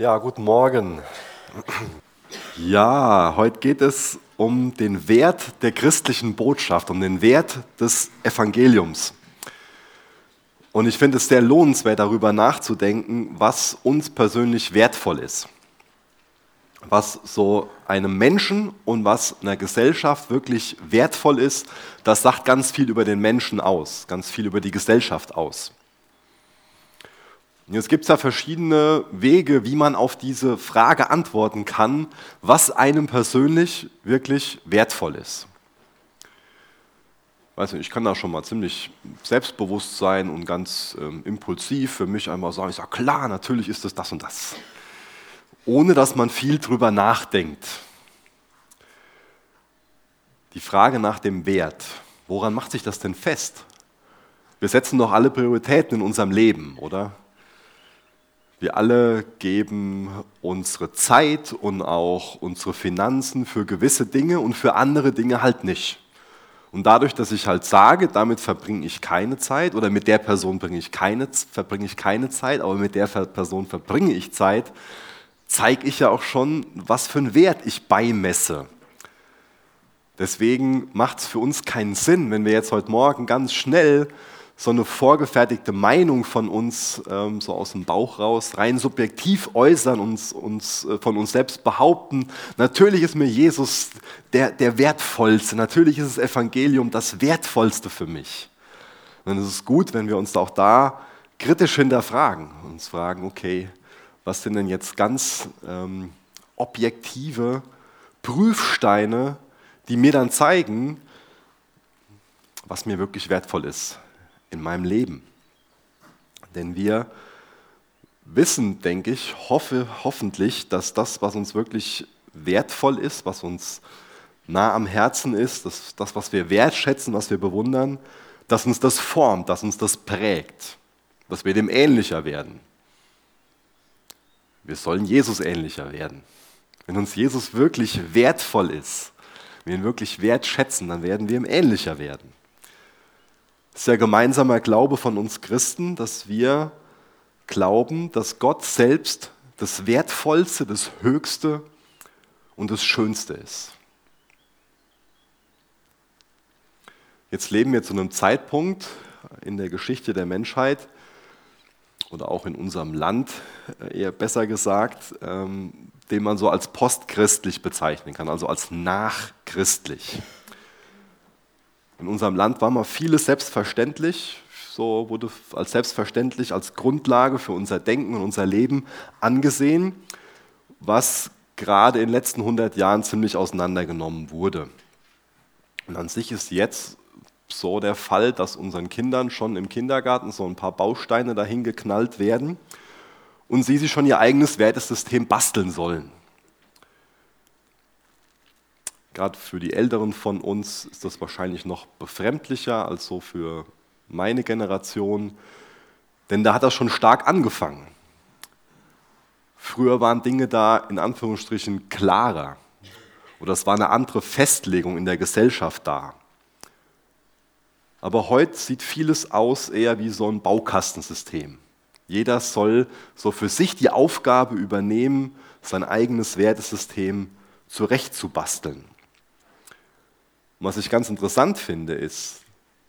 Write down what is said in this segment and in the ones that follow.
Ja, guten Morgen. Ja, heute geht es um den Wert der christlichen Botschaft, um den Wert des Evangeliums. Und ich finde es sehr lohnenswert, darüber nachzudenken, was uns persönlich wertvoll ist. Was so einem Menschen und was einer Gesellschaft wirklich wertvoll ist, das sagt ganz viel über den Menschen aus, ganz viel über die Gesellschaft aus. Jetzt gibt es ja verschiedene Wege, wie man auf diese Frage antworten kann, was einem persönlich wirklich wertvoll ist. Weiß nicht, ich kann da schon mal ziemlich selbstbewusst sein und ganz ähm, impulsiv für mich einmal sagen, ich sage, klar, natürlich ist es das und das. Ohne dass man viel drüber nachdenkt. Die Frage nach dem Wert, woran macht sich das denn fest? Wir setzen doch alle Prioritäten in unserem Leben, oder? Wir alle geben unsere Zeit und auch unsere Finanzen für gewisse Dinge und für andere Dinge halt nicht. Und dadurch, dass ich halt sage, damit verbringe ich keine Zeit oder mit der Person bringe ich keine, verbringe ich keine Zeit, aber mit der Person verbringe ich Zeit, zeige ich ja auch schon, was für einen Wert ich beimesse. Deswegen macht es für uns keinen Sinn, wenn wir jetzt heute Morgen ganz schnell so eine vorgefertigte Meinung von uns, ähm, so aus dem Bauch raus, rein subjektiv äußern, uns, uns äh, von uns selbst behaupten. Natürlich ist mir Jesus der, der wertvollste, natürlich ist das Evangelium das wertvollste für mich. Und es ist gut, wenn wir uns auch da kritisch hinterfragen, uns fragen, okay, was sind denn jetzt ganz ähm, objektive Prüfsteine, die mir dann zeigen, was mir wirklich wertvoll ist in meinem Leben. Denn wir wissen, denke ich, hoffe hoffentlich, dass das, was uns wirklich wertvoll ist, was uns nah am Herzen ist, das, das, was wir wertschätzen, was wir bewundern, dass uns das formt, dass uns das prägt, dass wir dem ähnlicher werden. Wir sollen Jesus ähnlicher werden. Wenn uns Jesus wirklich wertvoll ist, wir ihn wirklich wertschätzen, dann werden wir ihm ähnlicher werden. Das ist der gemeinsame Glaube von uns Christen, dass wir glauben, dass Gott selbst das Wertvollste, das Höchste und das Schönste ist. Jetzt leben wir zu einem Zeitpunkt in der Geschichte der Menschheit oder auch in unserem Land, äh, eher besser gesagt, ähm, den man so als postchristlich bezeichnen kann, also als nachchristlich. In unserem Land war mal vieles selbstverständlich, so wurde als selbstverständlich, als Grundlage für unser Denken und unser Leben angesehen, was gerade in den letzten 100 Jahren ziemlich auseinandergenommen wurde. Und an sich ist jetzt so der Fall, dass unseren Kindern schon im Kindergarten so ein paar Bausteine dahin geknallt werden und sie sich schon ihr eigenes Wertesystem basteln sollen. Gerade für die Älteren von uns ist das wahrscheinlich noch befremdlicher als so für meine Generation, denn da hat das schon stark angefangen. Früher waren Dinge da in Anführungsstrichen klarer oder es war eine andere Festlegung in der Gesellschaft da. Aber heute sieht vieles aus eher wie so ein Baukastensystem. Jeder soll so für sich die Aufgabe übernehmen, sein eigenes Wertesystem zurechtzubasteln. Und was ich ganz interessant finde, ist,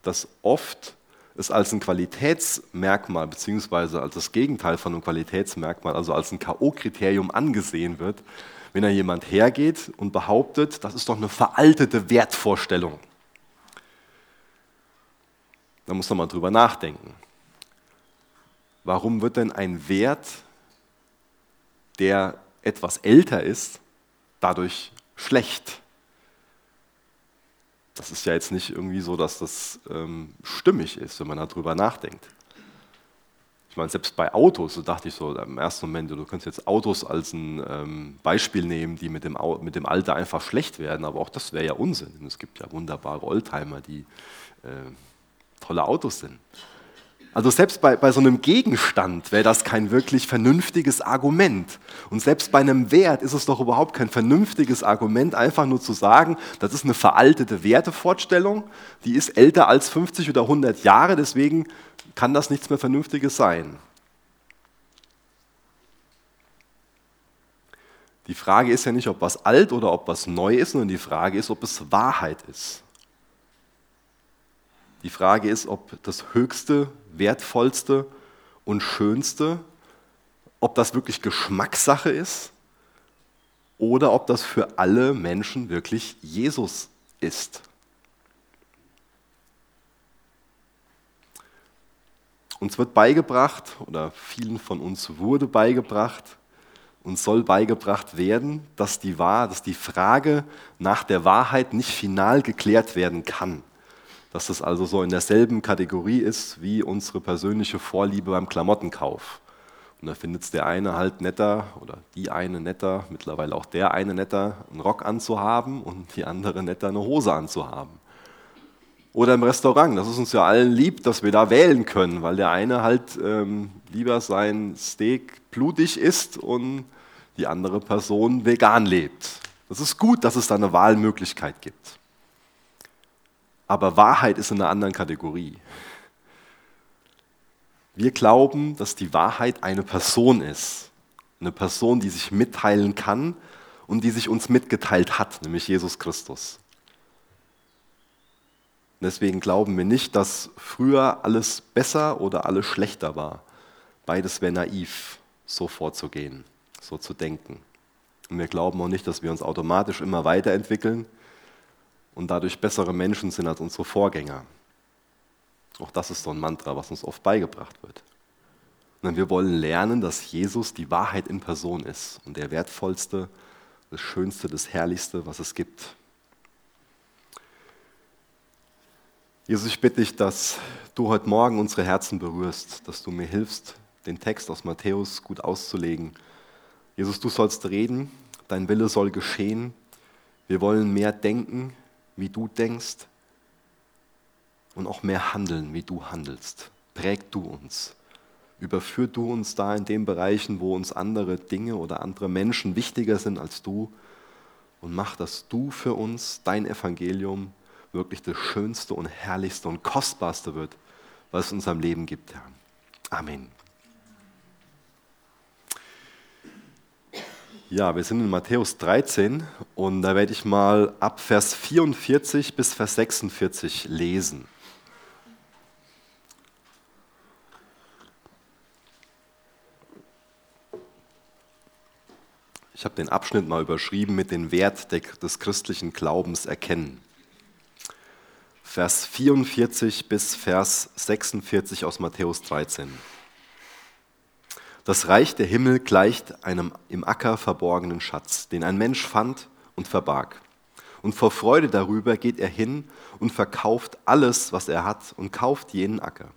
dass oft es als ein Qualitätsmerkmal beziehungsweise als das Gegenteil von einem Qualitätsmerkmal, also als ein K.O.-Kriterium angesehen wird, wenn da jemand hergeht und behauptet, das ist doch eine veraltete Wertvorstellung. Da muss man mal drüber nachdenken. Warum wird denn ein Wert, der etwas älter ist, dadurch schlecht? Das ist ja jetzt nicht irgendwie so, dass das ähm, stimmig ist, wenn man darüber nachdenkt. Ich meine, selbst bei Autos, so dachte ich so im ersten Moment, du könntest jetzt Autos als ein ähm, Beispiel nehmen, die mit dem, mit dem Alter einfach schlecht werden, aber auch das wäre ja Unsinn. Es gibt ja wunderbare Oldtimer, die äh, tolle Autos sind. Also selbst bei, bei so einem Gegenstand wäre das kein wirklich vernünftiges Argument. Und selbst bei einem Wert ist es doch überhaupt kein vernünftiges Argument, einfach nur zu sagen, das ist eine veraltete Wertevorstellung, die ist älter als 50 oder 100 Jahre, deswegen kann das nichts mehr Vernünftiges sein. Die Frage ist ja nicht, ob was alt oder ob was neu ist, sondern die Frage ist, ob es Wahrheit ist. Die Frage ist, ob das Höchste, Wertvollste und Schönste, ob das wirklich Geschmackssache ist oder ob das für alle Menschen wirklich Jesus ist. Uns wird beigebracht, oder vielen von uns wurde beigebracht, und soll beigebracht werden, dass die, Wahr, dass die Frage nach der Wahrheit nicht final geklärt werden kann. Dass das also so in derselben Kategorie ist wie unsere persönliche Vorliebe beim Klamottenkauf. Und da findet es der eine halt netter oder die eine netter, mittlerweile auch der eine netter, einen Rock anzuhaben und die andere netter, eine Hose anzuhaben. Oder im Restaurant, das ist uns ja allen lieb, dass wir da wählen können, weil der eine halt ähm, lieber sein Steak blutig isst und die andere Person vegan lebt. Das ist gut, dass es da eine Wahlmöglichkeit gibt. Aber Wahrheit ist in einer anderen Kategorie. Wir glauben, dass die Wahrheit eine Person ist. Eine Person, die sich mitteilen kann und die sich uns mitgeteilt hat, nämlich Jesus Christus. Deswegen glauben wir nicht, dass früher alles besser oder alles schlechter war. Beides wäre naiv, so vorzugehen, so zu denken. Und wir glauben auch nicht, dass wir uns automatisch immer weiterentwickeln und dadurch bessere Menschen sind als unsere Vorgänger. Auch das ist so ein Mantra, was uns oft beigebracht wird. Und wir wollen lernen, dass Jesus die Wahrheit in Person ist und der wertvollste, das Schönste, das Herrlichste, was es gibt. Jesus, ich bitte dich, dass du heute Morgen unsere Herzen berührst, dass du mir hilfst, den Text aus Matthäus gut auszulegen. Jesus, du sollst reden, dein Wille soll geschehen. Wir wollen mehr denken, wie du denkst und auch mehr handeln, wie du handelst. Präg du uns. Überführ du uns da in den Bereichen, wo uns andere Dinge oder andere Menschen wichtiger sind als du und mach, dass du für uns dein Evangelium wirklich das Schönste und Herrlichste und Kostbarste wird, was es in unserem Leben gibt, Herr. Amen. Ja, wir sind in Matthäus 13 und da werde ich mal ab Vers 44 bis Vers 46 lesen. Ich habe den Abschnitt mal überschrieben mit dem Wert des christlichen Glaubens erkennen. Vers 44 bis Vers 46 aus Matthäus 13. Das Reich der Himmel gleicht einem im Acker verborgenen Schatz, den ein Mensch fand und verbarg. Und vor Freude darüber geht er hin und verkauft alles, was er hat, und kauft jenen Acker.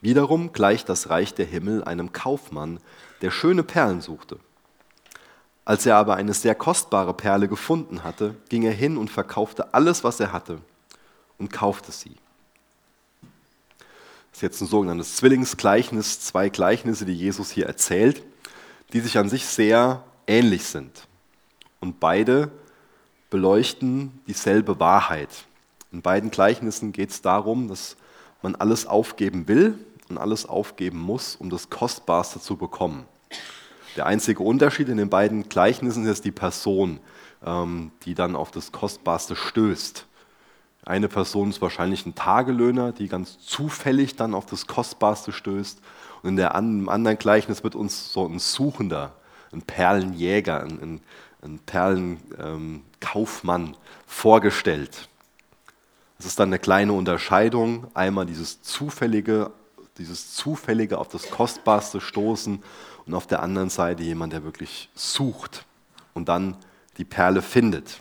Wiederum gleicht das Reich der Himmel einem Kaufmann, der schöne Perlen suchte. Als er aber eine sehr kostbare Perle gefunden hatte, ging er hin und verkaufte alles, was er hatte, und kaufte sie. Ist jetzt ein sogenanntes Zwillingsgleichnis, zwei Gleichnisse, die Jesus hier erzählt, die sich an sich sehr ähnlich sind. Und beide beleuchten dieselbe Wahrheit. In beiden Gleichnissen geht es darum, dass man alles aufgeben will und alles aufgeben muss, um das Kostbarste zu bekommen. Der einzige Unterschied in den beiden Gleichnissen ist die Person, ähm, die dann auf das Kostbarste stößt. Eine Person ist wahrscheinlich ein Tagelöhner, die ganz zufällig dann auf das Kostbarste stößt. Und in der, anderen Gleichnis wird uns so ein Suchender, ein Perlenjäger, ein, ein, ein Perlenkaufmann ähm, vorgestellt. Es ist dann eine kleine Unterscheidung. Einmal dieses zufällige, dieses zufällige auf das Kostbarste stoßen und auf der anderen Seite jemand, der wirklich sucht und dann die Perle findet.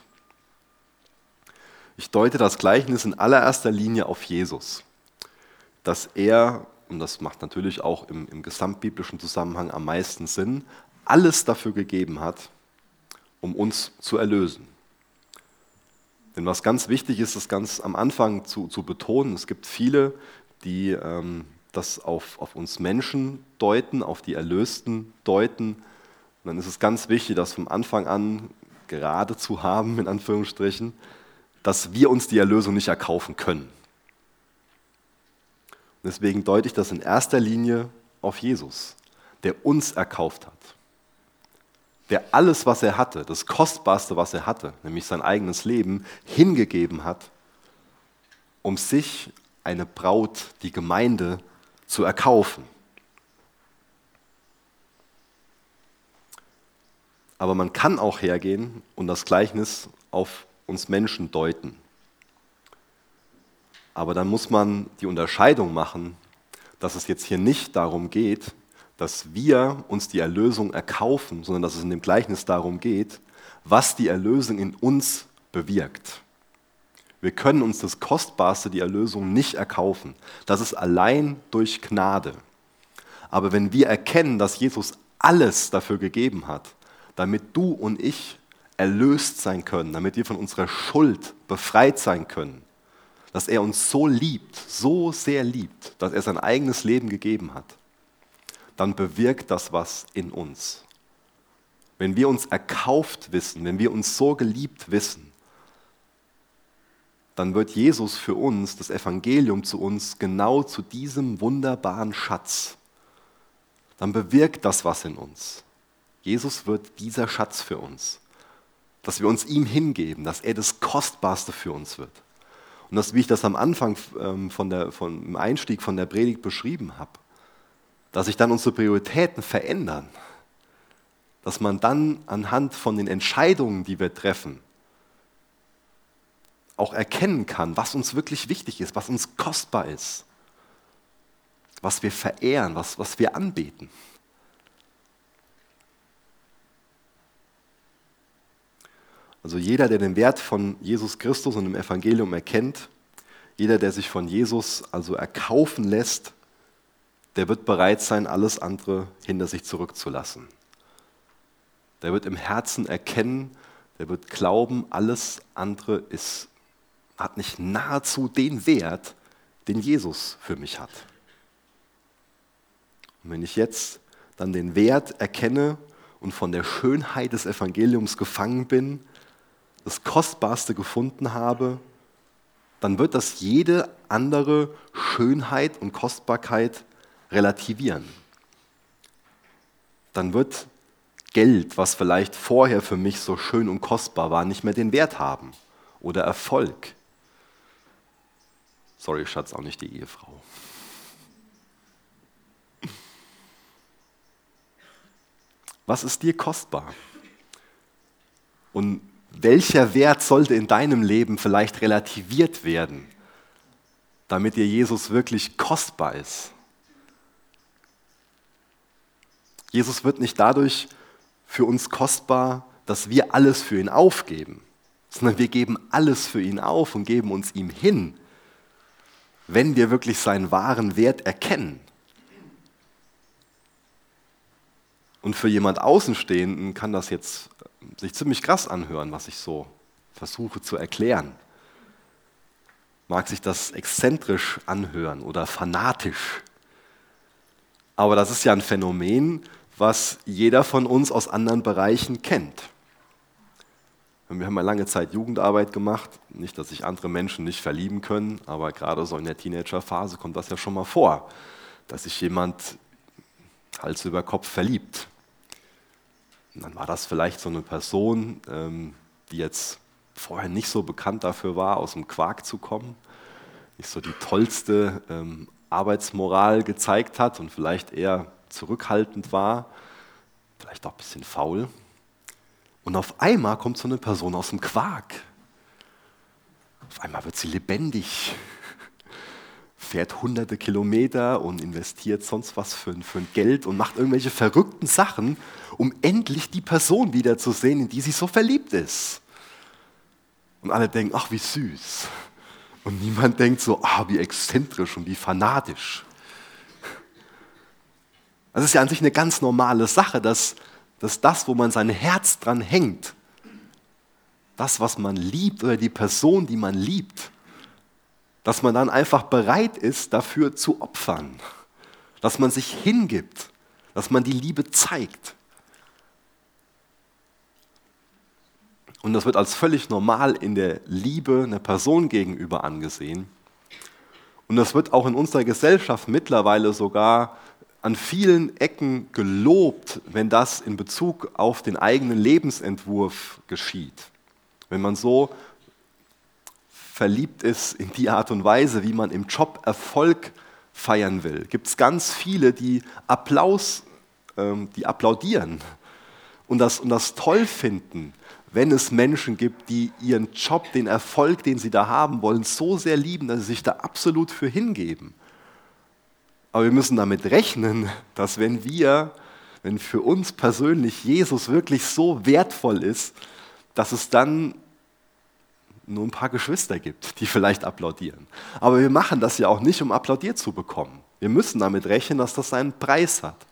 Ich deute das Gleichnis in allererster Linie auf Jesus, dass er, und das macht natürlich auch im, im gesamtbiblischen Zusammenhang am meisten Sinn, alles dafür gegeben hat, um uns zu erlösen. Denn was ganz wichtig ist, das ganz am Anfang zu, zu betonen, es gibt viele, die ähm, das auf, auf uns Menschen deuten, auf die Erlösten deuten. Und dann ist es ganz wichtig, das vom Anfang an gerade zu haben, in Anführungsstrichen, dass wir uns die Erlösung nicht erkaufen können. deswegen deute ich das in erster Linie auf Jesus, der uns erkauft hat. der alles, was er hatte, das Kostbarste, was er hatte, nämlich sein eigenes Leben, hingegeben hat, um sich eine Braut, die Gemeinde, zu erkaufen. Aber man kann auch hergehen und das Gleichnis auf uns Menschen deuten. Aber dann muss man die Unterscheidung machen, dass es jetzt hier nicht darum geht, dass wir uns die Erlösung erkaufen, sondern dass es in dem Gleichnis darum geht, was die Erlösung in uns bewirkt. Wir können uns das Kostbarste, die Erlösung, nicht erkaufen. Das ist allein durch Gnade. Aber wenn wir erkennen, dass Jesus alles dafür gegeben hat, damit du und ich erlöst sein können, damit wir von unserer Schuld befreit sein können, dass er uns so liebt, so sehr liebt, dass er sein eigenes Leben gegeben hat, dann bewirkt das was in uns. Wenn wir uns erkauft wissen, wenn wir uns so geliebt wissen, dann wird Jesus für uns, das Evangelium zu uns, genau zu diesem wunderbaren Schatz. Dann bewirkt das was in uns. Jesus wird dieser Schatz für uns, dass wir uns ihm hingeben, dass er das Kostbarste für uns wird. Und das, wie ich das am Anfang ähm, von der, von, im Einstieg von der Predigt beschrieben habe dass sich dann unsere Prioritäten verändern, dass man dann anhand von den Entscheidungen, die wir treffen, auch erkennen kann, was uns wirklich wichtig ist, was uns kostbar ist, was wir verehren, was, was wir anbeten. Also jeder, der den Wert von Jesus Christus und dem Evangelium erkennt, jeder, der sich von Jesus also erkaufen lässt, der wird bereit sein, alles andere hinter sich zurückzulassen. Der wird im Herzen erkennen, der wird glauben, alles andere ist, hat nicht nahezu den Wert, den Jesus für mich hat. Und wenn ich jetzt dann den Wert erkenne und von der Schönheit des Evangeliums gefangen bin, das Kostbarste gefunden habe, dann wird das jede andere Schönheit und Kostbarkeit relativieren. Dann wird Geld, was vielleicht vorher für mich so schön und kostbar war, nicht mehr den Wert haben. Oder Erfolg. Sorry, Schatz, auch nicht die Ehefrau. Was ist dir kostbar? Und welcher Wert sollte in deinem Leben vielleicht relativiert werden, damit dir Jesus wirklich kostbar ist? Jesus wird nicht dadurch für uns kostbar, dass wir alles für ihn aufgeben, sondern wir geben alles für ihn auf und geben uns ihm hin, wenn wir wirklich seinen wahren Wert erkennen. Und für jemand Außenstehenden kann das jetzt sich ziemlich krass anhören, was ich so versuche zu erklären. Mag sich das exzentrisch anhören oder fanatisch. Aber das ist ja ein Phänomen, was jeder von uns aus anderen Bereichen kennt. Wir haben ja lange Zeit Jugendarbeit gemacht. Nicht, dass sich andere Menschen nicht verlieben können, aber gerade so in der Teenagerphase kommt das ja schon mal vor, dass sich jemand Hals über Kopf verliebt. Und dann war das vielleicht so eine Person, ähm, die jetzt vorher nicht so bekannt dafür war, aus dem Quark zu kommen, nicht so die tollste ähm, Arbeitsmoral gezeigt hat und vielleicht eher zurückhaltend war, vielleicht auch ein bisschen faul. Und auf einmal kommt so eine Person aus dem Quark. Auf einmal wird sie lebendig, fährt hunderte Kilometer und investiert sonst was für, für ein Geld und macht irgendwelche verrückten Sachen, um endlich die Person wiederzusehen, in die sie so verliebt ist. Und alle denken, ach, wie süß. Und niemand denkt so, ah, wie exzentrisch und wie fanatisch. Das ist ja an sich eine ganz normale Sache, dass, dass das, wo man sein Herz dran hängt, das, was man liebt oder die Person, die man liebt, dass man dann einfach bereit ist, dafür zu opfern, dass man sich hingibt, dass man die Liebe zeigt. Und das wird als völlig normal in der Liebe einer Person gegenüber angesehen. Und das wird auch in unserer Gesellschaft mittlerweile sogar an vielen Ecken gelobt, wenn das in Bezug auf den eigenen Lebensentwurf geschieht. Wenn man so verliebt ist in die Art und Weise, wie man im Job Erfolg feiern will, gibt es ganz viele, die Applaus, ähm, die applaudieren und das, und das toll finden, wenn es Menschen gibt, die ihren Job, den Erfolg, den sie da haben wollen, so sehr lieben, dass sie sich da absolut für hingeben. Aber wir müssen damit rechnen, dass wenn wir, wenn für uns persönlich Jesus wirklich so wertvoll ist, dass es dann nur ein paar Geschwister gibt, die vielleicht applaudieren. Aber wir machen das ja auch nicht, um applaudiert zu bekommen. Wir müssen damit rechnen, dass das seinen Preis hat,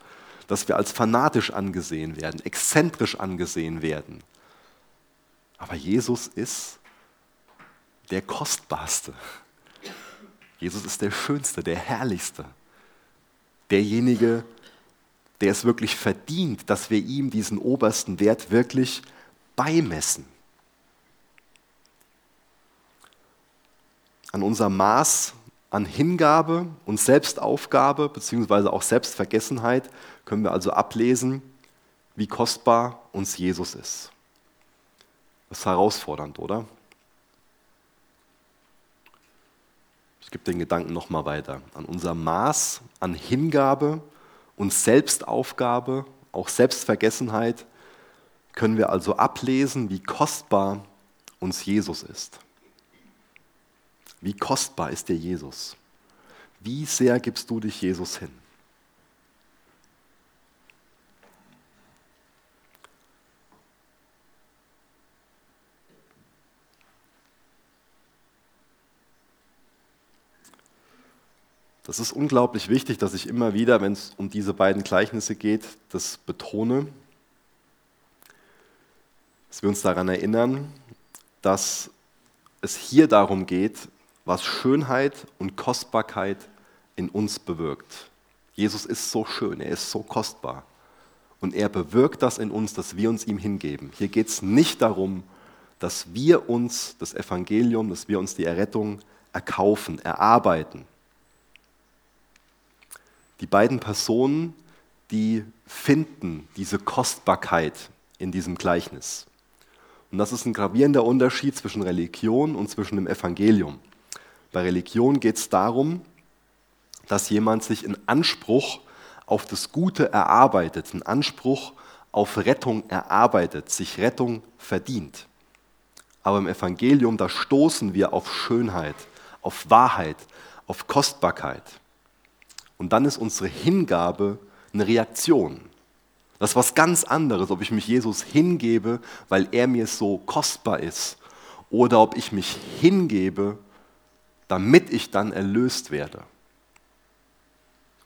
dass wir als fanatisch angesehen werden, exzentrisch angesehen werden. Aber Jesus ist der Kostbarste. Jesus ist der Schönste, der Herrlichste. Derjenige, der es wirklich verdient, dass wir ihm diesen obersten Wert wirklich beimessen. An unser Maß an Hingabe und Selbstaufgabe beziehungsweise auch Selbstvergessenheit können wir also ablesen, wie kostbar uns Jesus ist. Das ist herausfordernd, oder? Ich gebe den Gedanken nochmal weiter. An unser Maß an Hingabe und Selbstaufgabe, auch Selbstvergessenheit, können wir also ablesen, wie kostbar uns Jesus ist. Wie kostbar ist dir Jesus? Wie sehr gibst du dich Jesus hin? Das ist unglaublich wichtig, dass ich immer wieder, wenn es um diese beiden Gleichnisse geht, das betone, dass wir uns daran erinnern, dass es hier darum geht, was Schönheit und Kostbarkeit in uns bewirkt. Jesus ist so schön, er ist so kostbar. Und er bewirkt das in uns, dass wir uns ihm hingeben. Hier geht es nicht darum, dass wir uns das Evangelium, dass wir uns die Errettung erkaufen, erarbeiten. Die beiden Personen, die finden diese Kostbarkeit in diesem Gleichnis. Und das ist ein gravierender Unterschied zwischen Religion und zwischen dem Evangelium. Bei Religion geht es darum, dass jemand sich in Anspruch auf das Gute erarbeitet, einen Anspruch auf Rettung erarbeitet, sich Rettung verdient. Aber im Evangelium, da stoßen wir auf Schönheit, auf Wahrheit, auf Kostbarkeit. Und dann ist unsere Hingabe eine Reaktion. Das ist was ganz anderes, ob ich mich Jesus hingebe, weil er mir so kostbar ist, oder ob ich mich hingebe, damit ich dann erlöst werde.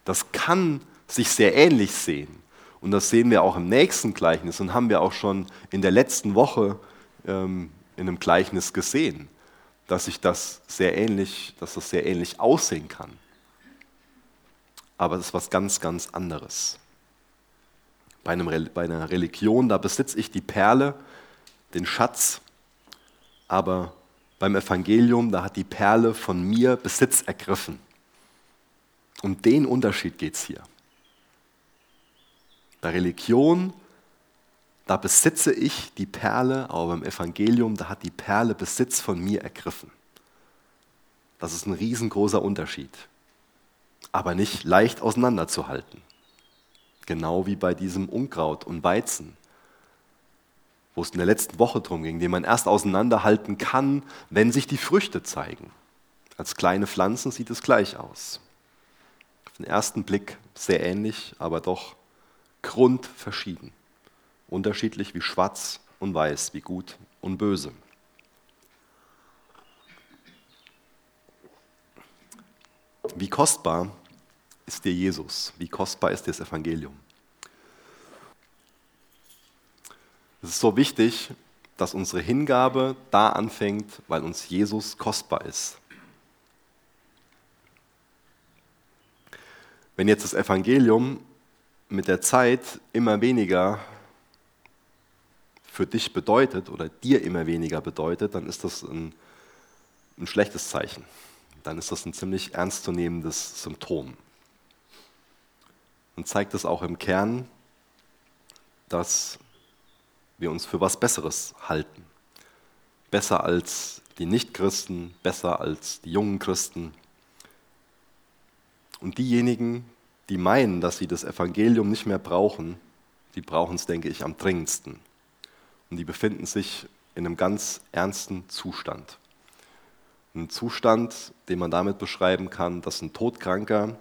Das kann sich sehr ähnlich sehen. Und das sehen wir auch im nächsten Gleichnis und haben wir auch schon in der letzten Woche ähm, in einem Gleichnis gesehen, dass sich das sehr ähnlich, dass das sehr ähnlich aussehen kann aber es ist was ganz, ganz anderes. Bei, einem, bei einer Religion, da besitze ich die Perle, den Schatz, aber beim Evangelium, da hat die Perle von mir Besitz ergriffen. Um den Unterschied geht es hier. Bei Religion, da besitze ich die Perle, aber beim Evangelium, da hat die Perle Besitz von mir ergriffen. Das ist ein riesengroßer Unterschied aber nicht leicht auseinanderzuhalten. Genau wie bei diesem Unkraut und Weizen, wo es in der letzten Woche drum ging, den man erst auseinanderhalten kann, wenn sich die Früchte zeigen. Als kleine Pflanzen sieht es gleich aus. Auf den ersten Blick sehr ähnlich, aber doch grundverschieden. Unterschiedlich wie schwarz und weiß, wie gut und böse. Wie kostbar ist dir Jesus? Wie kostbar ist dir das Evangelium? Es ist so wichtig, dass unsere Hingabe da anfängt, weil uns Jesus kostbar ist. Wenn jetzt das Evangelium mit der Zeit immer weniger für dich bedeutet oder dir immer weniger bedeutet, dann ist das ein, ein schlechtes Zeichen. Dann ist das ein ziemlich ernstzunehmendes Symptom. und zeigt es auch im Kern, dass wir uns für was Besseres halten. Besser als die Nichtchristen, besser als die jungen Christen. Und diejenigen, die meinen, dass sie das Evangelium nicht mehr brauchen, die brauchen es, denke ich, am dringendsten. Und die befinden sich in einem ganz ernsten Zustand. Ein Zustand, den man damit beschreiben kann, dass ein Todkranker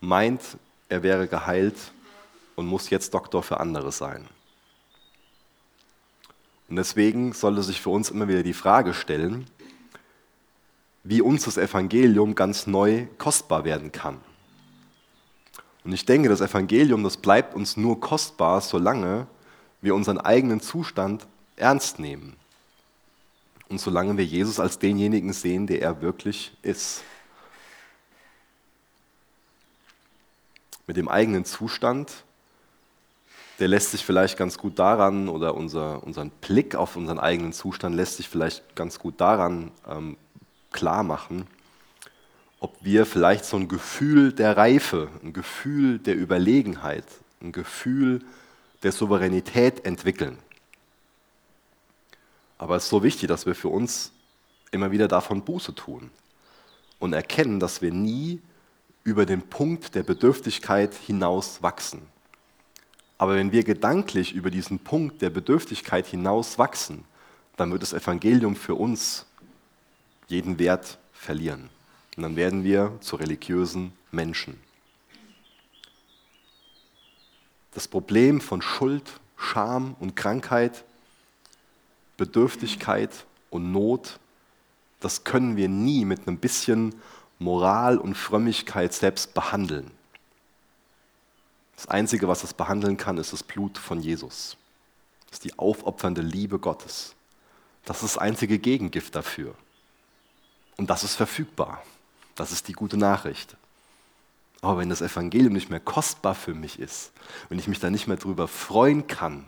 meint, er wäre geheilt und muss jetzt Doktor für andere sein. Und deswegen sollte sich für uns immer wieder die Frage stellen, wie uns das Evangelium ganz neu kostbar werden kann. Und ich denke, das Evangelium, das bleibt uns nur kostbar, solange wir unseren eigenen Zustand ernst nehmen. Und solange wir Jesus als denjenigen sehen, der er wirklich ist. Mit dem eigenen Zustand der lässt sich vielleicht ganz gut daran, oder unser, unseren Blick auf unseren eigenen Zustand lässt sich vielleicht ganz gut daran ähm, klar machen, ob wir vielleicht so ein Gefühl der Reife, ein Gefühl der Überlegenheit, ein Gefühl der Souveränität entwickeln. Aber es ist so wichtig, dass wir für uns immer wieder davon Buße tun und erkennen, dass wir nie über den Punkt der Bedürftigkeit hinaus wachsen. Aber wenn wir gedanklich über diesen Punkt der Bedürftigkeit hinaus wachsen, dann wird das Evangelium für uns jeden Wert verlieren. Und dann werden wir zu religiösen Menschen. Das Problem von Schuld, Scham und Krankheit, Bedürftigkeit und Not, das können wir nie mit einem bisschen Moral und Frömmigkeit selbst behandeln. Das Einzige, was es behandeln kann, ist das Blut von Jesus. Das ist die aufopfernde Liebe Gottes. Das ist das einzige Gegengift dafür. Und das ist verfügbar. Das ist die gute Nachricht. Aber wenn das Evangelium nicht mehr kostbar für mich ist, wenn ich mich da nicht mehr drüber freuen kann,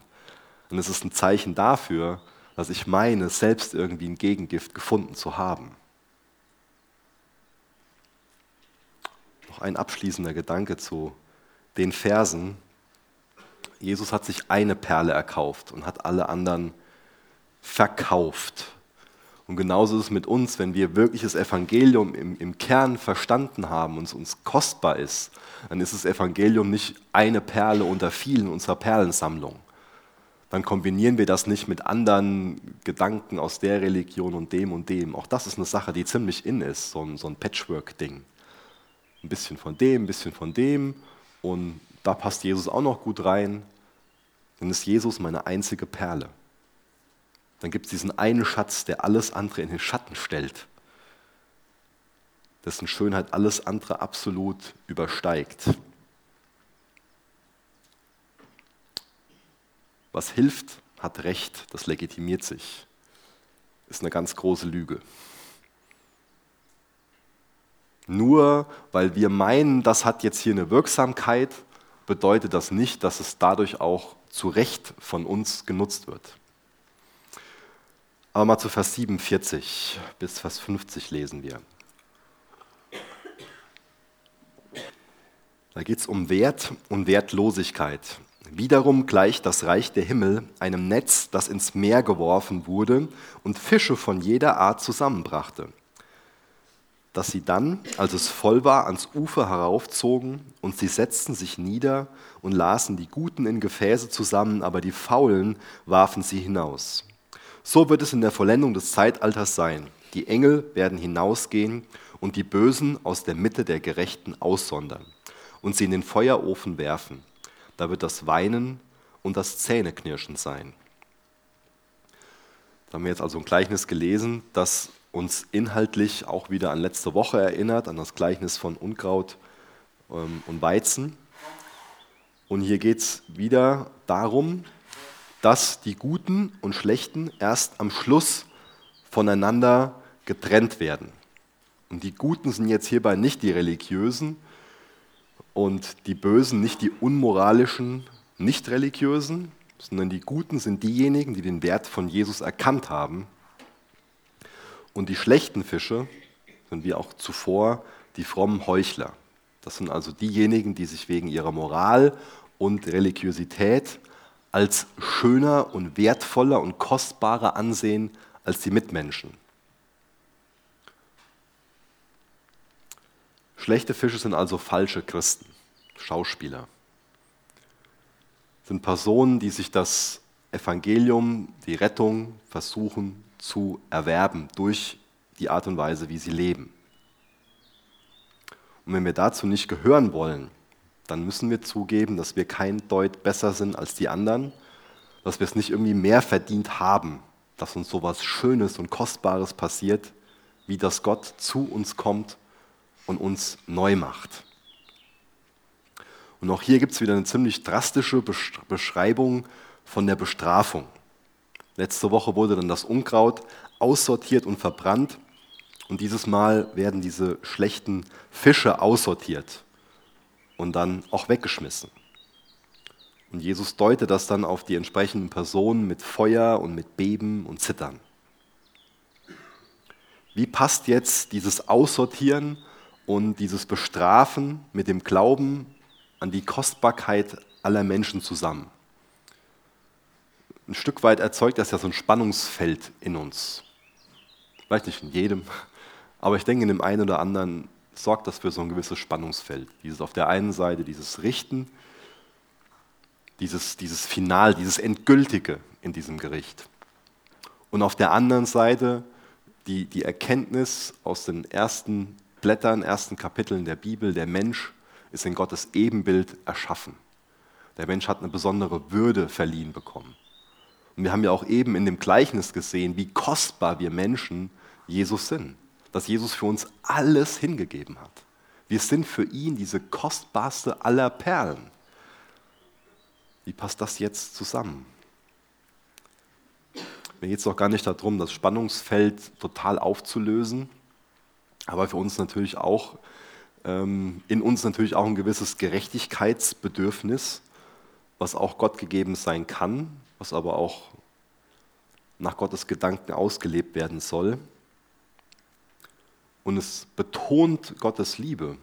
dann ist es ein Zeichen dafür, dass ich meine, selbst irgendwie ein Gegengift gefunden zu haben. Noch ein abschließender Gedanke zu den Versen, Jesus hat sich eine Perle erkauft und hat alle anderen verkauft. Und genauso ist es mit uns, wenn wir wirklich das Evangelium im, im Kern verstanden haben und es uns kostbar ist, dann ist das Evangelium nicht eine Perle unter vielen unserer Perlensammlung. Dann kombinieren wir das nicht mit anderen Gedanken aus der Religion und dem und dem. Auch das ist eine Sache, die ziemlich in ist, so ein, so ein Patchwork-Ding. Ein bisschen von dem, ein bisschen von dem und da passt Jesus auch noch gut rein. Dann ist Jesus meine einzige Perle. Dann gibt es diesen einen Schatz, der alles andere in den Schatten stellt. Dessen Schönheit alles andere absolut übersteigt. Was hilft, hat Recht, das legitimiert sich. Ist eine ganz große Lüge. Nur weil wir meinen, das hat jetzt hier eine Wirksamkeit, bedeutet das nicht, dass es dadurch auch zu Recht von uns genutzt wird. Aber mal zu Vers 47 bis Vers 50 lesen wir. Da geht es um Wert und Wertlosigkeit. Wiederum gleicht das Reich der Himmel einem Netz, das ins Meer geworfen wurde und Fische von jeder Art zusammenbrachte dass sie dann, als es voll war, ans Ufer heraufzogen und sie setzten sich nieder und lasen die Guten in Gefäße zusammen, aber die Faulen warfen sie hinaus. So wird es in der Vollendung des Zeitalters sein. Die Engel werden hinausgehen und die Bösen aus der Mitte der Gerechten aussondern und sie in den Feuerofen werfen. Da wird das Weinen und das Zähneknirschen sein. Da haben wir jetzt also ein Gleichnis gelesen, das uns inhaltlich auch wieder an letzte Woche erinnert, an das Gleichnis von Unkraut ähm, und Weizen. Und hier geht es wieder darum, dass die Guten und Schlechten erst am Schluss voneinander getrennt werden. Und die Guten sind jetzt hierbei nicht die Religiösen und die Bösen nicht die unmoralischen Nicht-Religiösen, sondern die Guten sind diejenigen, die den Wert von Jesus erkannt haben und die schlechten Fische sind wie auch zuvor die frommen Heuchler. Das sind also diejenigen, die sich wegen ihrer Moral und Religiosität als schöner und wertvoller und kostbarer ansehen als die Mitmenschen. Schlechte Fische sind also falsche Christen, Schauspieler. Sind Personen, die sich das Evangelium, die Rettung versuchen zu erwerben durch die Art und Weise, wie sie leben. Und wenn wir dazu nicht gehören wollen, dann müssen wir zugeben, dass wir kein Deut besser sind als die anderen, dass wir es nicht irgendwie mehr verdient haben, dass uns so etwas Schönes und Kostbares passiert, wie dass Gott zu uns kommt und uns neu macht. Und auch hier gibt es wieder eine ziemlich drastische Beschreibung von der Bestrafung. Letzte Woche wurde dann das Unkraut aussortiert und verbrannt. Und dieses Mal werden diese schlechten Fische aussortiert und dann auch weggeschmissen. Und Jesus deutet das dann auf die entsprechenden Personen mit Feuer und mit Beben und Zittern. Wie passt jetzt dieses Aussortieren und dieses Bestrafen mit dem Glauben an die Kostbarkeit aller Menschen zusammen? Ein Stück weit erzeugt das ja so ein Spannungsfeld in uns. Vielleicht nicht in jedem, aber ich denke, in dem einen oder anderen sorgt das für so ein gewisses Spannungsfeld. Dieses auf der einen Seite, dieses Richten, dieses, dieses Final, dieses Endgültige in diesem Gericht. Und auf der anderen Seite die, die Erkenntnis aus den ersten Blättern, ersten Kapiteln der Bibel, der Mensch ist in Gottes Ebenbild erschaffen. Der Mensch hat eine besondere Würde verliehen bekommen. Und wir haben ja auch eben in dem Gleichnis gesehen, wie kostbar wir Menschen Jesus sind dass Jesus für uns alles hingegeben hat. Wir sind für ihn diese kostbarste aller Perlen. Wie passt das jetzt zusammen? Mir geht es doch gar nicht darum, das Spannungsfeld total aufzulösen, aber für uns natürlich auch, ähm, in uns natürlich auch ein gewisses Gerechtigkeitsbedürfnis, was auch Gott gegeben sein kann, was aber auch nach Gottes Gedanken ausgelebt werden soll. Und es betont Gottes Liebe,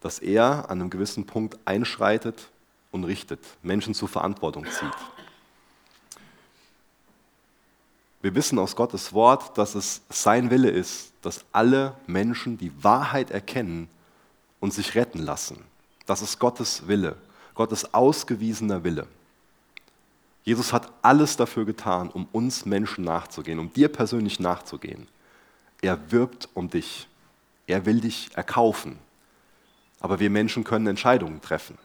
dass er an einem gewissen Punkt einschreitet und richtet, Menschen zur Verantwortung zieht. Wir wissen aus Gottes Wort, dass es sein Wille ist, dass alle Menschen die Wahrheit erkennen und sich retten lassen. Das ist Gottes Wille, Gottes ausgewiesener Wille. Jesus hat alles dafür getan, um uns Menschen nachzugehen, um dir persönlich nachzugehen. Er wirbt um dich. Er will dich erkaufen. Aber wir Menschen können Entscheidungen treffen.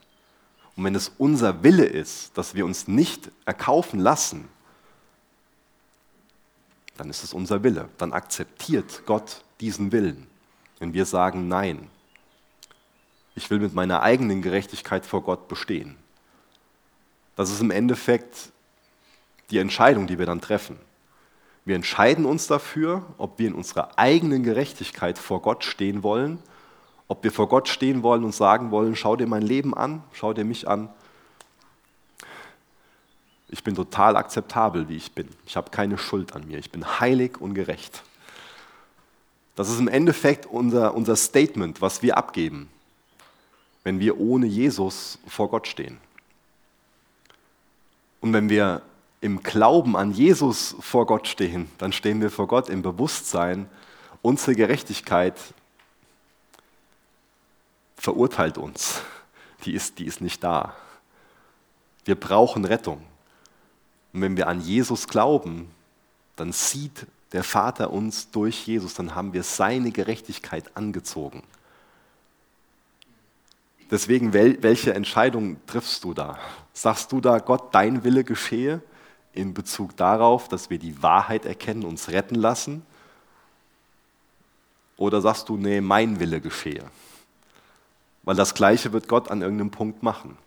Und wenn es unser Wille ist, dass wir uns nicht erkaufen lassen, dann ist es unser Wille. Dann akzeptiert Gott diesen Willen. Wenn wir sagen, nein, ich will mit meiner eigenen Gerechtigkeit vor Gott bestehen. Das ist im Endeffekt die Entscheidung, die wir dann treffen. Wir entscheiden uns dafür, ob wir in unserer eigenen Gerechtigkeit vor Gott stehen wollen, ob wir vor Gott stehen wollen und sagen wollen, schau dir mein Leben an, schau dir mich an. Ich bin total akzeptabel, wie ich bin. Ich habe keine Schuld an mir. Ich bin heilig und gerecht. Das ist im Endeffekt unser, unser Statement, was wir abgeben, wenn wir ohne Jesus vor Gott stehen. Und wenn wir im Glauben an Jesus vor Gott stehen, dann stehen wir vor Gott im Bewusstsein, unsere Gerechtigkeit verurteilt uns. Die ist, die ist nicht da. Wir brauchen Rettung. Und wenn wir an Jesus glauben, dann sieht der Vater uns durch Jesus, dann haben wir seine Gerechtigkeit angezogen. Deswegen, welche Entscheidung triffst du da? Sagst du da, Gott, dein Wille geschehe? in Bezug darauf, dass wir die Wahrheit erkennen, uns retten lassen? Oder sagst du, nee, mein Wille geschehe? Weil das Gleiche wird Gott an irgendeinem Punkt machen.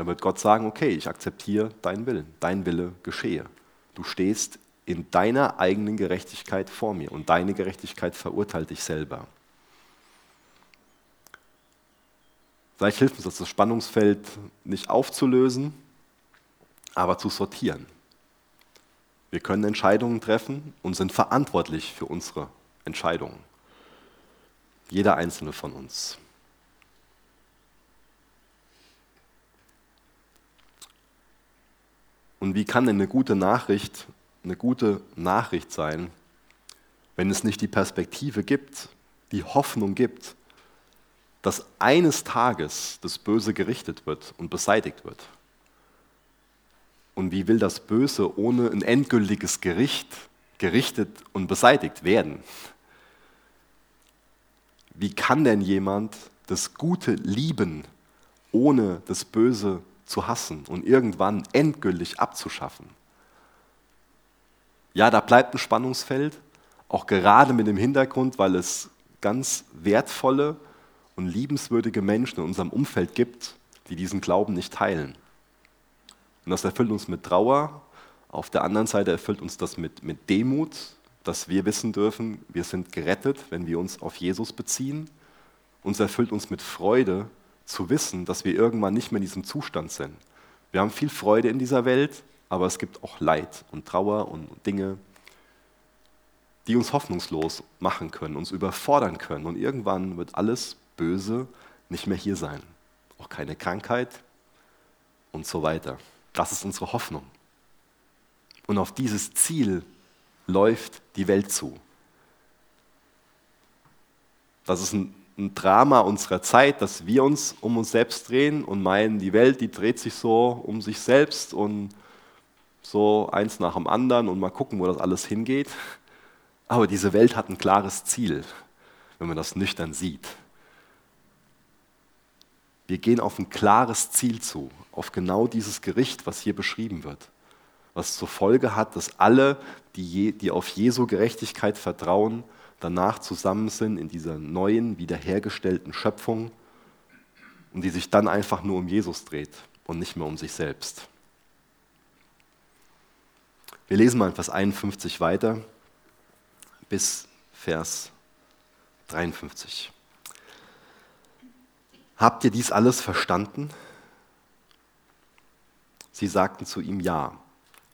Dann wird Gott sagen, okay, ich akzeptiere deinen Willen, dein Wille geschehe. Du stehst in deiner eigenen Gerechtigkeit vor mir und deine Gerechtigkeit verurteilt dich selber. Vielleicht hilft uns das, das Spannungsfeld nicht aufzulösen, aber zu sortieren. Wir können Entscheidungen treffen und sind verantwortlich für unsere Entscheidungen. Jeder einzelne von uns. Und wie kann denn eine gute Nachricht eine gute Nachricht sein, wenn es nicht die Perspektive gibt, die Hoffnung gibt, dass eines Tages das Böse gerichtet wird und beseitigt wird? Und wie will das Böse ohne ein endgültiges Gericht gerichtet und beseitigt werden? Wie kann denn jemand das Gute lieben, ohne das Böse zu hassen und irgendwann endgültig abzuschaffen? Ja, da bleibt ein Spannungsfeld, auch gerade mit dem Hintergrund, weil es ganz wertvolle und liebenswürdige Menschen in unserem Umfeld gibt, die diesen Glauben nicht teilen. Und das erfüllt uns mit Trauer. Auf der anderen Seite erfüllt uns das mit, mit Demut, dass wir wissen dürfen, wir sind gerettet, wenn wir uns auf Jesus beziehen. Uns erfüllt uns mit Freude zu wissen, dass wir irgendwann nicht mehr in diesem Zustand sind. Wir haben viel Freude in dieser Welt, aber es gibt auch Leid und Trauer und Dinge, die uns hoffnungslos machen können, uns überfordern können. Und irgendwann wird alles Böse nicht mehr hier sein. Auch keine Krankheit und so weiter. Das ist unsere Hoffnung. Und auf dieses Ziel läuft die Welt zu. Das ist ein, ein, Drama unserer Zeit, dass wir uns um uns selbst drehen und meinen, die Welt, die dreht sich so um sich selbst und so eins nach dem anderen und mal gucken, wo das alles hingeht. Aber diese Welt hat ein klares Ziel, wenn man das nüchtern sieht. Wir gehen auf ein klares Ziel zu, auf genau dieses Gericht, was hier beschrieben wird, was zur Folge hat, dass alle, die, die auf Jesu Gerechtigkeit vertrauen, danach zusammen sind in dieser neuen, wiederhergestellten Schöpfung und die sich dann einfach nur um Jesus dreht und nicht mehr um sich selbst. Wir lesen mal in Vers 51 weiter bis Vers 53. Habt ihr dies alles verstanden? Sie sagten zu ihm ja.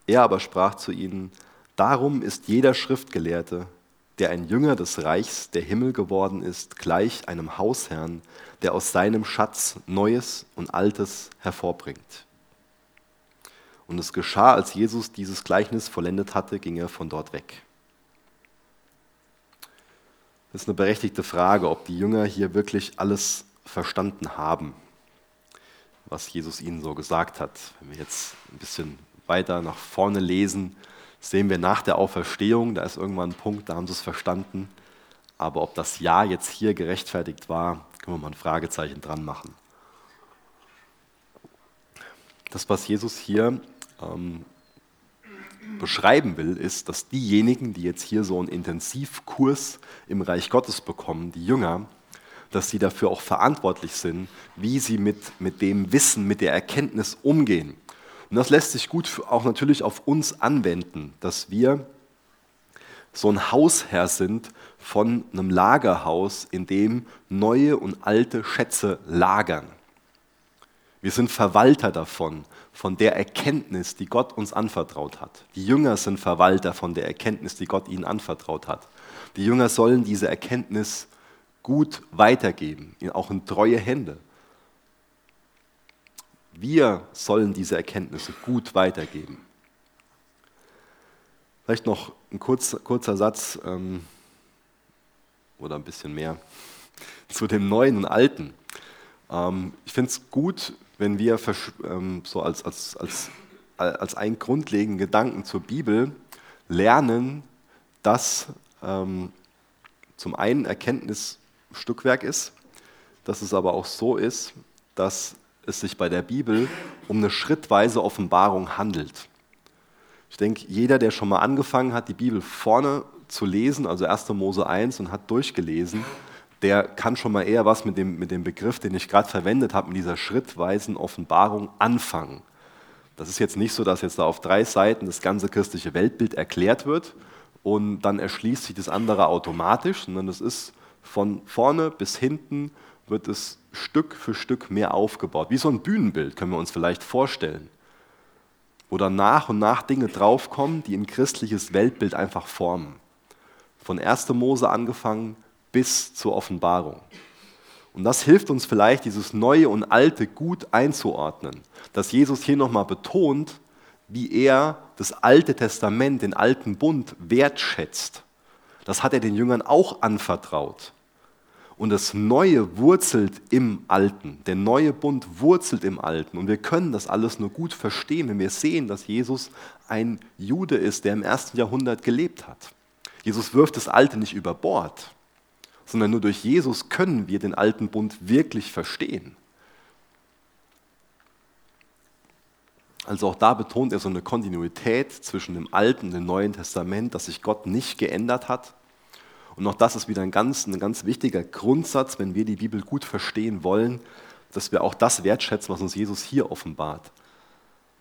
Er aber sprach zu ihnen, darum ist jeder Schriftgelehrte, der ein Jünger des Reichs der Himmel geworden ist, gleich einem Hausherrn, der aus seinem Schatz Neues und Altes hervorbringt. Und es geschah, als Jesus dieses Gleichnis vollendet hatte, ging er von dort weg. Das ist eine berechtigte Frage, ob die Jünger hier wirklich alles verstanden haben, was Jesus ihnen so gesagt hat. Wenn wir jetzt ein bisschen weiter nach vorne lesen, sehen wir nach der Auferstehung, da ist irgendwann ein Punkt, da haben sie es verstanden. Aber ob das Ja jetzt hier gerechtfertigt war, können wir mal ein Fragezeichen dran machen. Das, was Jesus hier ähm, beschreiben will, ist, dass diejenigen, die jetzt hier so einen Intensivkurs im Reich Gottes bekommen, die Jünger, dass sie dafür auch verantwortlich sind, wie sie mit, mit dem Wissen, mit der Erkenntnis umgehen. Und das lässt sich gut auch natürlich auf uns anwenden, dass wir so ein Hausherr sind von einem Lagerhaus, in dem neue und alte Schätze lagern. Wir sind Verwalter davon, von der Erkenntnis, die Gott uns anvertraut hat. Die Jünger sind Verwalter von der Erkenntnis, die Gott ihnen anvertraut hat. Die Jünger sollen diese Erkenntnis gut weitergeben, auch in treue Hände. Wir sollen diese Erkenntnisse gut weitergeben. Vielleicht noch ein kurz, kurzer Satz ähm, oder ein bisschen mehr zu dem Neuen und Alten. Ähm, ich finde es gut, wenn wir ähm, so als, als, als, als einen grundlegenden Gedanken zur Bibel lernen, dass ähm, zum einen Erkenntnis Stückwerk ist, dass es aber auch so ist, dass es sich bei der Bibel um eine schrittweise Offenbarung handelt. Ich denke, jeder, der schon mal angefangen hat, die Bibel vorne zu lesen, also 1. Mose 1 und hat durchgelesen, der kann schon mal eher was mit dem, mit dem Begriff, den ich gerade verwendet habe, mit dieser schrittweisen Offenbarung anfangen. Das ist jetzt nicht so, dass jetzt da auf drei Seiten das ganze christliche Weltbild erklärt wird und dann erschließt sich das andere automatisch, sondern es ist von vorne bis hinten wird es Stück für Stück mehr aufgebaut. Wie so ein Bühnenbild können wir uns vielleicht vorstellen, wo dann nach und nach Dinge draufkommen, die ein christliches Weltbild einfach formen. Von 1. Mose angefangen bis zur Offenbarung. Und das hilft uns vielleicht, dieses Neue und Alte gut einzuordnen. Dass Jesus hier nochmal betont, wie er das Alte Testament, den alten Bund wertschätzt. Das hat er den Jüngern auch anvertraut. Und das Neue wurzelt im Alten. Der neue Bund wurzelt im Alten. Und wir können das alles nur gut verstehen, wenn wir sehen, dass Jesus ein Jude ist, der im ersten Jahrhundert gelebt hat. Jesus wirft das Alte nicht über Bord, sondern nur durch Jesus können wir den alten Bund wirklich verstehen. Also auch da betont er so eine Kontinuität zwischen dem Alten und dem Neuen Testament, dass sich Gott nicht geändert hat und auch das ist wieder ein ganz, ein ganz wichtiger Grundsatz, wenn wir die Bibel gut verstehen wollen, dass wir auch das wertschätzen, was uns Jesus hier offenbart.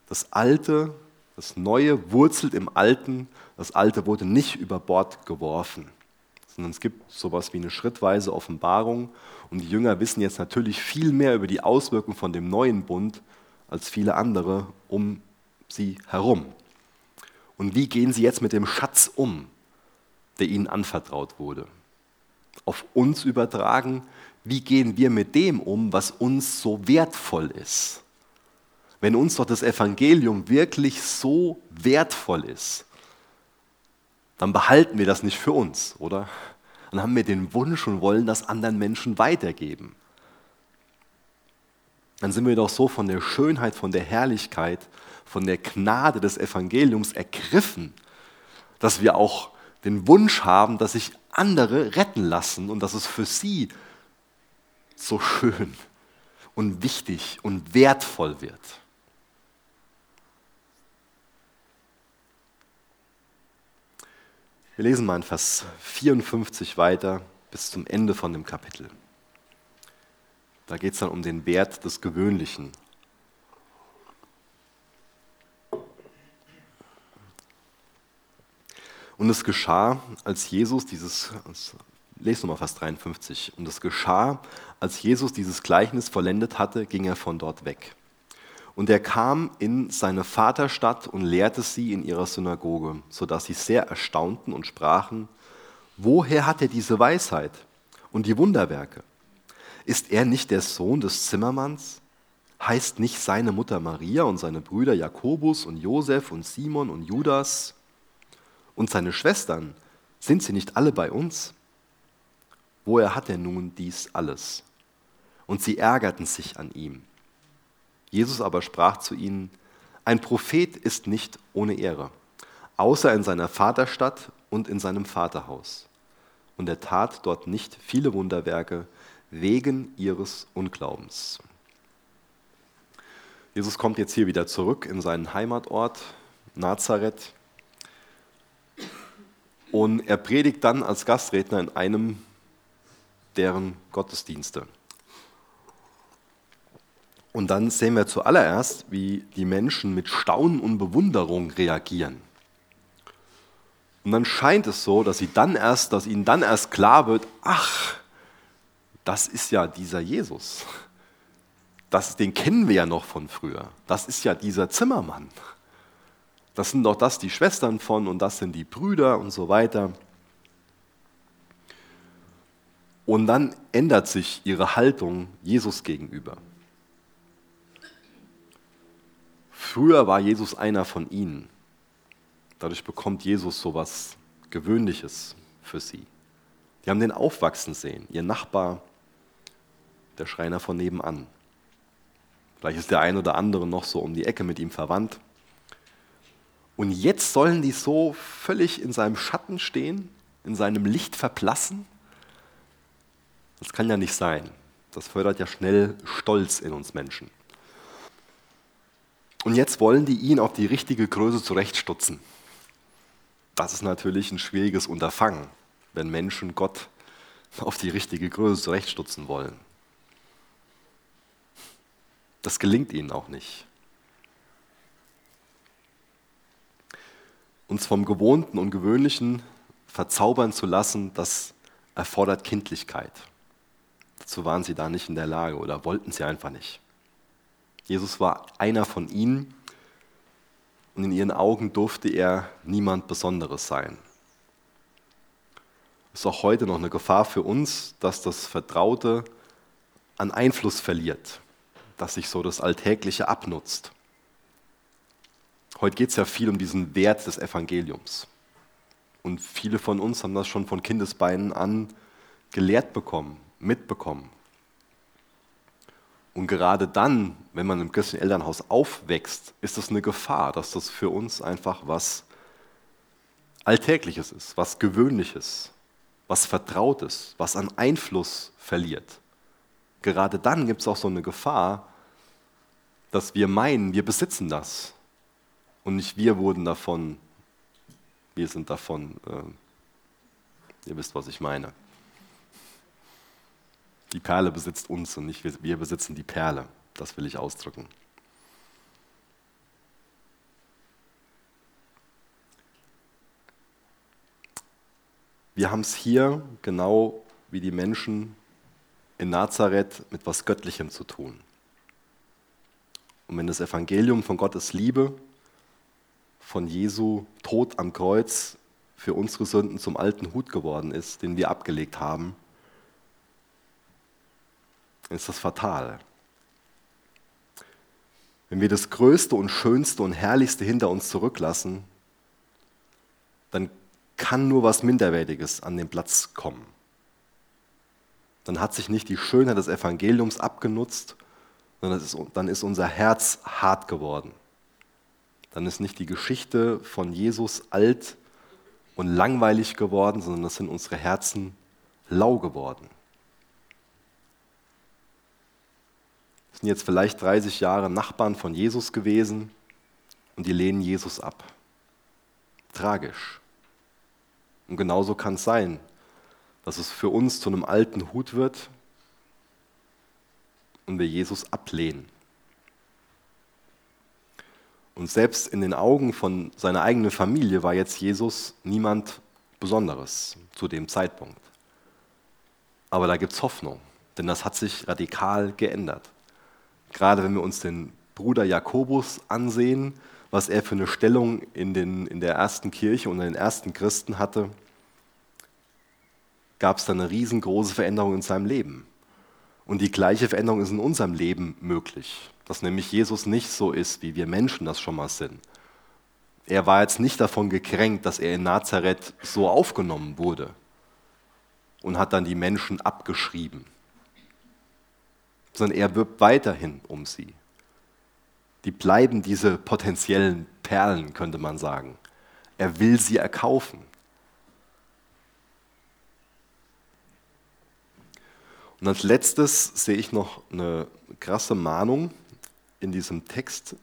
Das Alte, das Neue wurzelt im Alten, das Alte wurde nicht über Bord geworfen, sondern es gibt sowas wie eine schrittweise Offenbarung und die Jünger wissen jetzt natürlich viel mehr über die Auswirkungen von dem neuen Bund als viele andere um sie herum. Und wie gehen sie jetzt mit dem Schatz um? Der ihnen anvertraut wurde. Auf uns übertragen, wie gehen wir mit dem um, was uns so wertvoll ist? Wenn uns doch das Evangelium wirklich so wertvoll ist, dann behalten wir das nicht für uns, oder? Dann haben wir den Wunsch und wollen das anderen Menschen weitergeben. Dann sind wir doch so von der Schönheit, von der Herrlichkeit, von der Gnade des Evangeliums ergriffen, dass wir auch den Wunsch haben, dass sich andere retten lassen und dass es für sie so schön und wichtig und wertvoll wird. Wir lesen mal in Vers 54 weiter bis zum Ende von dem Kapitel. Da geht es dann um den Wert des Gewöhnlichen, Und es geschah, als Jesus dieses, lese nochmal Vers 53, und es geschah, als Jesus dieses Gleichnis vollendet hatte, ging er von dort weg. Und er kam in seine Vaterstadt und lehrte sie in ihrer Synagoge, sodass sie sehr erstaunten und sprachen, woher hat er diese Weisheit und die Wunderwerke? Ist er nicht der Sohn des Zimmermanns? Heißt nicht seine Mutter Maria und seine Brüder Jakobus und Josef und Simon und Judas und seine Schwestern, sind sie nicht alle bei uns? Woher hat er nun dies alles? Und sie ärgerten sich an ihm. Jesus aber sprach zu ihnen, ein Prophet ist nicht ohne Ehre, außer in seiner Vaterstadt und in seinem Vaterhaus. Und er tat dort nicht viele Wunderwerke wegen ihres Unglaubens. Jesus kommt jetzt hier wieder zurück in seinen Heimatort Nazareth und er predigt dann als Gastredner in einem deren Gottesdienste. Und dann sehen wir zuallererst, wie die Menschen mit Staunen und Bewunderung reagieren. Und dann scheint es so, dass, sie dann erst, dass ihnen dann erst klar wird, ach, das ist ja dieser Jesus. Das, den kennen wir ja noch von früher. Das ist ja dieser Zimmermann das sind doch das die Schwestern von und das sind die Brüder und so weiter. Und dann ändert sich ihre Haltung Jesus gegenüber. Früher war Jesus einer von ihnen. Dadurch bekommt Jesus so etwas Gewöhnliches für sie. Die haben den aufwachsen sehen, ihr Nachbar, der Schreiner von nebenan. Vielleicht ist der ein oder andere noch so um die Ecke mit ihm verwandt. Und jetzt sollen die so völlig in seinem Schatten stehen, in seinem Licht verblassen? Das kann ja nicht sein. Das fördert ja schnell Stolz in uns Menschen. Und jetzt wollen die ihn auf die richtige Größe zurechtstutzen. Das ist natürlich ein schwieriges Unterfangen, wenn Menschen Gott auf die richtige Größe zurechtstutzen wollen. Das gelingt ihnen auch nicht. Uns vom Gewohnten und Gewöhnlichen verzaubern zu lassen, das erfordert Kindlichkeit. Dazu waren sie da nicht in der Lage oder wollten sie einfach nicht. Jesus war einer von ihnen und in ihren Augen durfte er niemand Besonderes sein. Es ist auch heute noch eine Gefahr für uns, dass das Vertraute an Einfluss verliert, dass sich so das Alltägliche abnutzt. Heute geht es ja viel um diesen Wert des Evangeliums. Und viele von uns haben das schon von Kindesbeinen an gelehrt bekommen, mitbekommen. Und gerade dann, wenn man im christlichen Elternhaus aufwächst, ist es eine Gefahr, dass das für uns einfach was Alltägliches ist, was Gewöhnliches, was Vertrautes, was an Einfluss verliert. Gerade dann gibt es auch so eine Gefahr, dass wir meinen, wir besitzen das. Und nicht wir wurden davon, wir sind davon, äh, ihr wisst, was ich meine. Die Perle besitzt uns und nicht wir, wir besitzen die Perle. Das will ich ausdrücken. Wir haben es hier genau wie die Menschen in Nazareth mit was Göttlichem zu tun. Und wenn das Evangelium von Gottes Liebe, von Jesu Tod am Kreuz für unsere Sünden zum alten Hut geworden ist, den wir abgelegt haben, ist das fatal. Wenn wir das Größte und Schönste und Herrlichste hinter uns zurücklassen, dann kann nur was Minderwertiges an den Platz kommen. Dann hat sich nicht die Schönheit des Evangeliums abgenutzt, sondern ist, dann ist unser Herz hart geworden. Dann ist nicht die Geschichte von Jesus alt und langweilig geworden, sondern das sind unsere Herzen lau geworden. Das sind jetzt vielleicht 30 Jahre Nachbarn von Jesus gewesen und die lehnen Jesus ab. Tragisch. Und genauso kann es sein, dass es für uns zu einem alten Hut wird und wir Jesus ablehnen. Und selbst in den Augen von seiner eigenen Familie war jetzt Jesus niemand Besonderes zu dem Zeitpunkt. Aber da gibt es Hoffnung, denn das hat sich radikal geändert. Gerade wenn wir uns den Bruder Jakobus ansehen, was er für eine Stellung in, den, in der ersten Kirche und in den ersten Christen hatte, gab es da eine riesengroße Veränderung in seinem Leben. Und die gleiche Veränderung ist in unserem Leben möglich, dass nämlich Jesus nicht so ist, wie wir Menschen das schon mal sind. Er war jetzt nicht davon gekränkt, dass er in Nazareth so aufgenommen wurde und hat dann die Menschen abgeschrieben, sondern er wirbt weiterhin um sie die bleiben diese potenziellen Perlen, könnte man sagen. Er will sie erkaufen. Und als letztes sehe ich noch eine krasse Mahnung in diesem Text,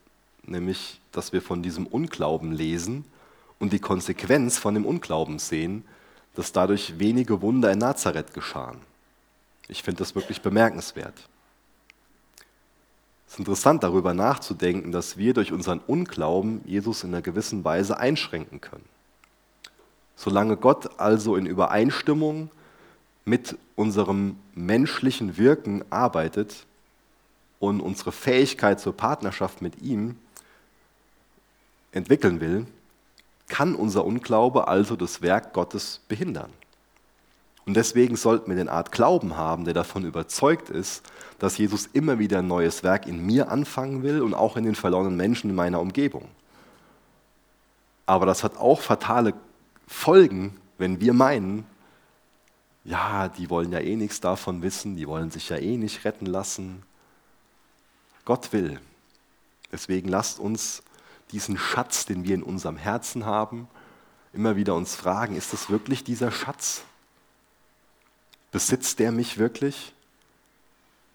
nämlich, dass wir von diesem Unglauben lesen und die Konsequenz von dem Unglauben sehen, dass dadurch wenige Wunder in Nazareth geschahen. Ich finde das wirklich bemerkenswert. Es ist interessant, darüber nachzudenken, dass wir durch unseren Unglauben Jesus in einer gewissen Weise einschränken können. Solange Gott also in Übereinstimmung mit unserem menschlichen Wirken arbeitet und unsere Fähigkeit zur Partnerschaft mit ihm entwickeln will, kann unser Unglaube also das Werk Gottes behindern. Und deswegen sollten wir den Art Glauben haben, der davon überzeugt ist, dass Jesus immer wieder ein neues Werk in mir anfangen will und auch in den verlorenen Menschen in meiner Umgebung. Aber das hat auch fatale Folgen, wenn wir meinen, ja, die wollen ja eh nichts davon wissen, die wollen sich ja eh nicht retten lassen. Gott will. Deswegen lasst uns diesen Schatz, den wir in unserem Herzen haben, immer wieder uns fragen, ist das wirklich dieser Schatz? Besitzt der mich wirklich?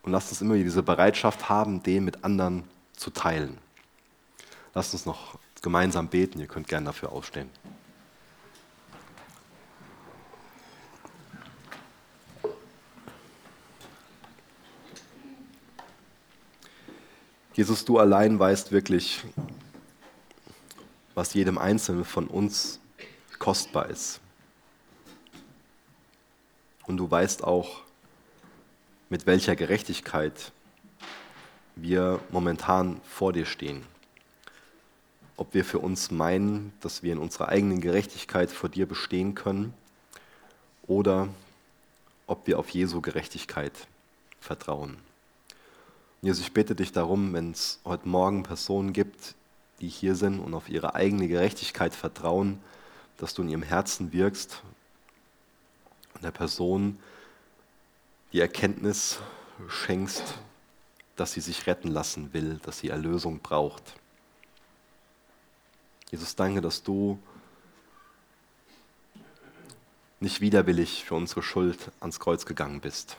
Und lasst uns immer diese Bereitschaft haben, den mit anderen zu teilen. Lasst uns noch gemeinsam beten. Ihr könnt gerne dafür aufstehen. Jesus, du allein weißt wirklich, was jedem Einzelnen von uns kostbar ist. Und du weißt auch, mit welcher Gerechtigkeit wir momentan vor dir stehen. Ob wir für uns meinen, dass wir in unserer eigenen Gerechtigkeit vor dir bestehen können oder ob wir auf Jesu Gerechtigkeit vertrauen. Jesus, ich bitte dich darum, wenn es heute Morgen Personen gibt, die hier sind und auf ihre eigene Gerechtigkeit vertrauen, dass du in ihrem Herzen wirkst und der Person die Erkenntnis schenkst, dass sie sich retten lassen will, dass sie Erlösung braucht. Jesus, danke, dass du nicht widerwillig für unsere Schuld ans Kreuz gegangen bist.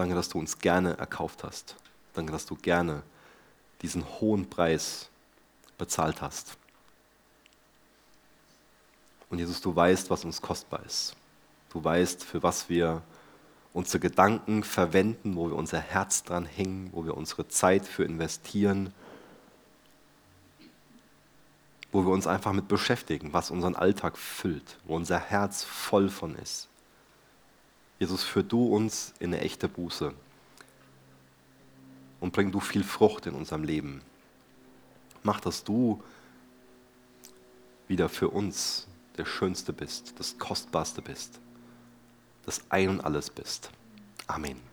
Danke, dass du uns gerne erkauft hast. Danke, dass du gerne diesen hohen Preis bezahlt hast. Und Jesus, du weißt, was uns kostbar ist. Du weißt, für was wir unsere Gedanken verwenden, wo wir unser Herz dran hängen, wo wir unsere Zeit für investieren, wo wir uns einfach mit beschäftigen, was unseren Alltag füllt, wo unser Herz voll von ist. Jesus, führ du uns in eine echte Buße und bring du viel Frucht in unserem Leben. Mach, dass du wieder für uns der Schönste bist, das Kostbarste bist, das Ein und alles bist. Amen.